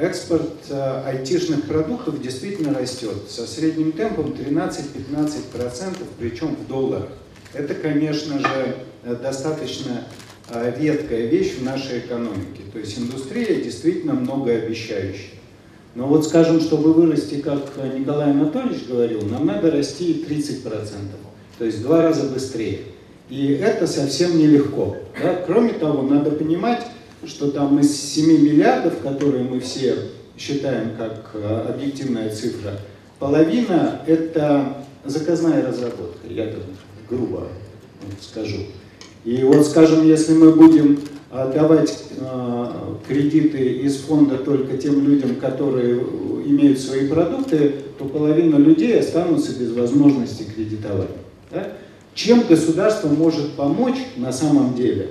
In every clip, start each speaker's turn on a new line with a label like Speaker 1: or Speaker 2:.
Speaker 1: экспорт э, айтишных продуктов действительно растет со средним темпом 13-15%, причем в долларах. Это, конечно же, э, достаточно э, редкая вещь в нашей экономике. То есть индустрия действительно многообещающая. Но вот скажем, чтобы вырасти, как Николай Анатольевич говорил, нам надо расти 30%, то есть в два раза быстрее. И это совсем нелегко. Да? Кроме того, надо понимать, что там из 7 миллиардов, которые мы все считаем как э, объективная цифра, половина это заказная разработка, я так грубо скажу. И вот, скажем, если мы будем э, давать э, кредиты из фонда только тем людям, которые имеют свои продукты, то половина людей останутся без возможности кредитовать. Да? Чем государство может помочь на самом деле?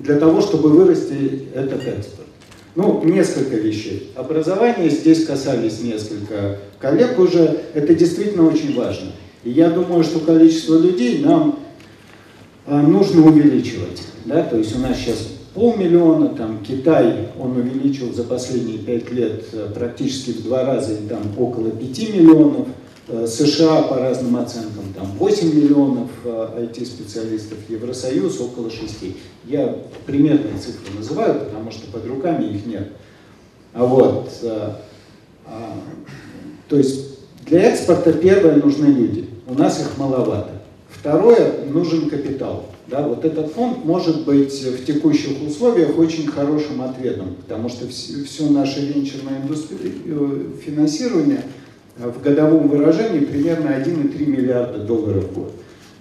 Speaker 1: Для того, чтобы вырасти этот экспорт. Ну, несколько вещей. Образование здесь касались несколько коллег уже. Это действительно очень важно. И я думаю, что количество людей нам а, нужно увеличивать. Да? То есть у нас сейчас полмиллиона, там Китай, он увеличил за последние пять лет э, практически в два раза, там около пяти миллионов. Э, США по разным оценкам там 8 миллионов IT-специалистов, э, Евросоюз около 6. Я примерные цифры называю, потому что под руками их нет. А вот, э, а, то есть для экспорта первое нужны люди. У нас их маловато. Второе, нужен капитал. Да, вот этот фонд может быть в текущих условиях очень хорошим ответом, потому что все, наше венчурное финансирование – в годовом выражении примерно 1,3 миллиарда долларов в год.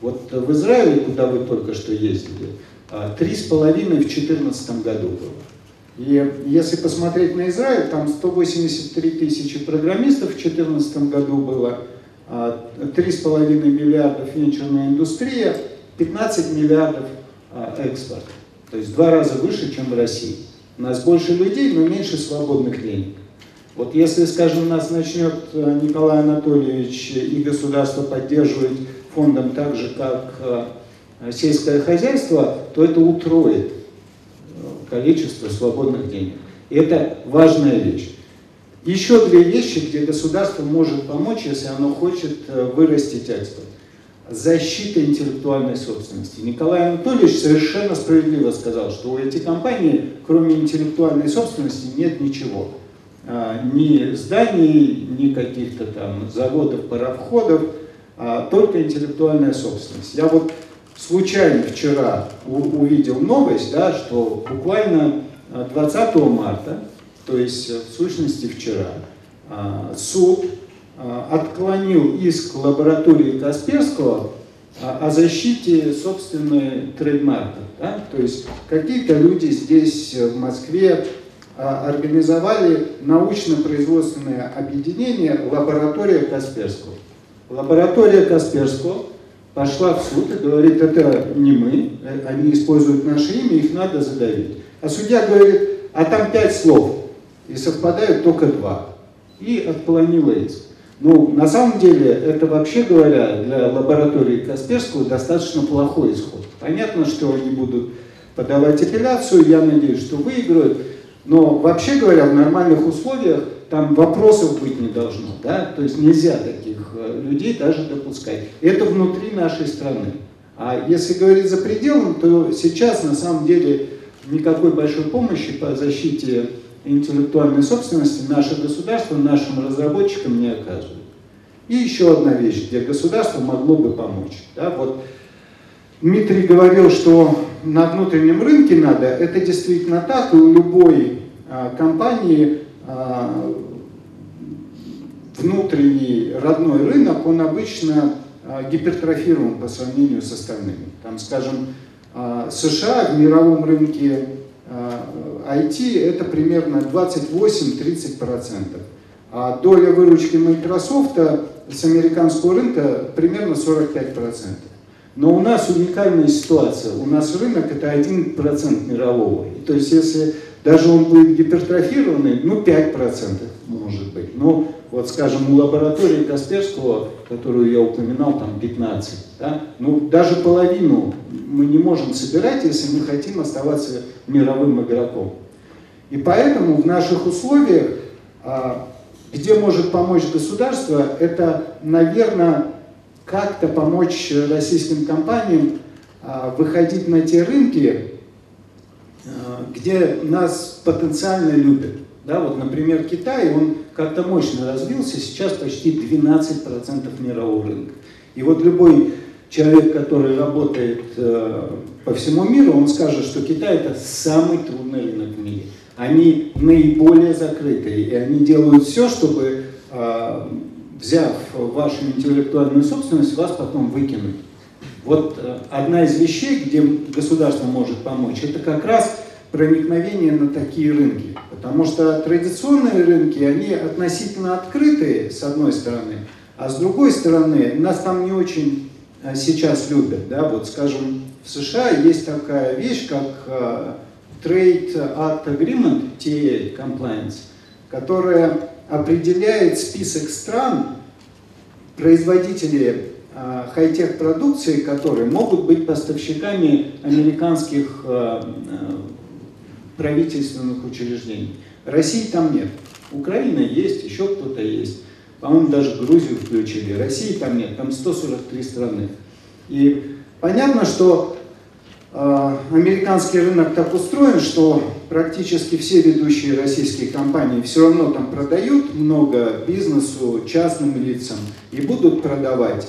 Speaker 1: Вот в Израиле, куда вы только что ездили, 3,5 в 2014 году было. И если посмотреть на Израиль, там 183 тысячи программистов в 2014 году было, 3,5 миллиардов венчурная индустрия, 15 миллиардов экспорт. То есть в два раза выше, чем в России. У нас больше людей, но меньше свободных денег. Вот если, скажем, нас начнет э, Николай Анатольевич и государство поддерживать фондом так же, как э, сельское хозяйство, то это утроит э, количество свободных денег. И это важная вещь. Еще две вещи, где государство может помочь, если оно хочет вырастить экспорт. Защита интеллектуальной собственности. Николай Анатольевич совершенно справедливо сказал, что у этих компаний, кроме интеллектуальной собственности, нет ничего. А, ни зданий, ни каких-то там заводов, пароходов, а только интеллектуальная собственность. Я вот случайно вчера увидел новость, да, что буквально 20 а, марта, то есть в сущности вчера, а, суд отклонил иск лаборатории Касперского о защите собственной трейдмарка. Да? То есть какие-то люди здесь в Москве организовали научно-производственное объединение «Лаборатория Касперского». Лаборатория Касперского пошла в суд и говорит, это не мы, э, они используют наше имя, их надо задавить. А судья говорит, а там пять слов, и совпадают только два. И отклонила иск. Ну, на самом деле, это вообще говоря, для лаборатории Касперского достаточно плохой исход. Понятно, что они будут подавать апелляцию, я надеюсь, что выиграют. Но вообще говоря, в нормальных условиях там вопросов быть не должно. Да? То есть нельзя таких э, людей даже допускать. Это внутри нашей страны. А если говорить за пределом, то сейчас на самом деле никакой большой помощи по защите интеллектуальной собственности наше государство нашим разработчикам не оказывает. И еще одна вещь, где государство могло бы помочь. Да? Вот Дмитрий говорил, что на внутреннем рынке надо, это действительно так, и у любой а, компании а, внутренний родной рынок, он обычно а, гипертрофирован по сравнению с остальными. Там, скажем, США в мировом рынке IT это примерно 28-30%. А доля выручки Microsoft с американского рынка примерно 45%. Но у нас уникальная ситуация. У нас рынок это 1% мирового. То есть если даже он будет гипертрофированный, ну 5% может быть. Ну вот скажем у лаборатории Касперского, которую я упоминал, там 15. Да? Ну даже половину мы не можем собирать, если мы хотим оставаться мировым игроком. И поэтому в наших условиях, а, где может помочь государство, это, наверное, как-то помочь российским компаниям а, выходить на те рынки, а, где нас потенциально любят. Да, вот, например, Китай, он как-то мощно развился, сейчас почти 12% мирового рынка. И вот любой человек, который работает э, по всему миру, он скажет, что Китай это самый трудный рынок в мире. Они наиболее закрытые, и они делают все, чтобы, взяв вашу интеллектуальную собственность, вас потом выкинуть. Вот э, одна из вещей, где государство может помочь, это как раз проникновение на такие рынки. Потому что традиционные рынки, они относительно открытые, с одной стороны, а с другой стороны, нас там не очень э, сейчас любят. Да? Вот, скажем, в США есть такая вещь, как uh, Trade Act Agreement, TA, Compliance, которая определяет список стран, производителей uh, хай-тех продукции, которые могут быть поставщиками американских uh, правительственных учреждений. России там нет. Украина есть, еще кто-то есть. По-моему, даже Грузию включили. России там нет, там 143 страны. И понятно, что американский рынок так устроен, что практически все ведущие российские компании все равно там продают много бизнесу, частным лицам и будут продавать.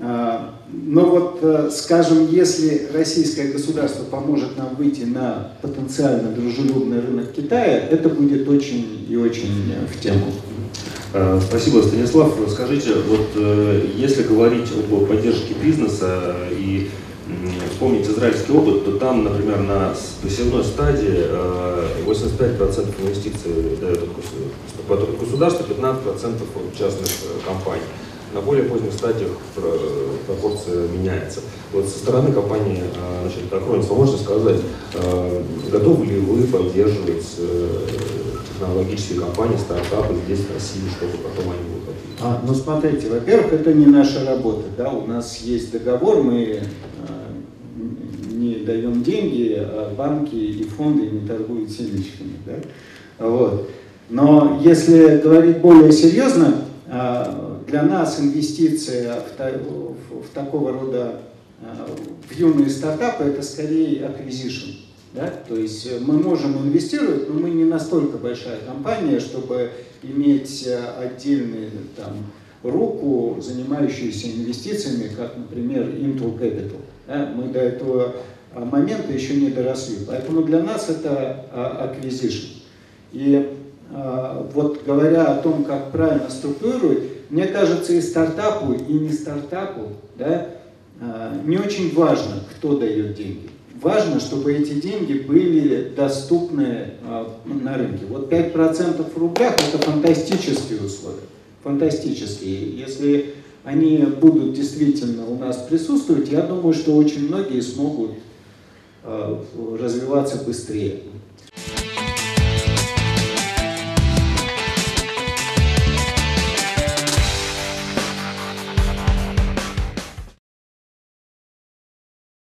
Speaker 1: А, но вот, э, скажем, если российское государство поможет нам выйти на потенциально дружелюбный рынок Китая, это будет очень и очень в тему.
Speaker 2: Э, спасибо, Станислав. Скажите, вот э, если говорить об поддержке бизнеса и вспомнить израильский опыт, то там, например, на посевной стадии 85% инвестиций дает государство, 15% от частных компаний на более поздних стадиях пропорция меняется. Вот со стороны компании а, значит, Acronis, вы можете сказать, готовы ли вы поддерживать э, технологические компании, стартапы здесь, в России, чтобы потом они выходили?
Speaker 1: А, ну, смотрите, во-первых, это не наша работа. Да? У нас есть договор, мы даем деньги, а банки и фонды не торгуют семечками. Да? Вот. Но если говорить более серьезно, для нас инвестиция в, в, такого рода э, в юные стартапы это скорее acquisition. Да? То есть мы можем инвестировать, но мы не настолько большая компания, чтобы иметь э, отдельную там, руку, занимающуюся инвестициями, как, например, Intel Capital. Да? Мы до этого момента еще не доросли. Поэтому для нас это acquisition. И вот говоря о том, как правильно структурировать, мне кажется, и стартапу, и не стартапу, да, а, не очень важно, кто дает деньги. Важно, чтобы эти деньги были доступны а, на рынке. Вот 5% в рублях – это фантастические условия. Фантастические. Если они будут действительно у нас присутствовать, я думаю, что очень многие смогут а, развиваться быстрее.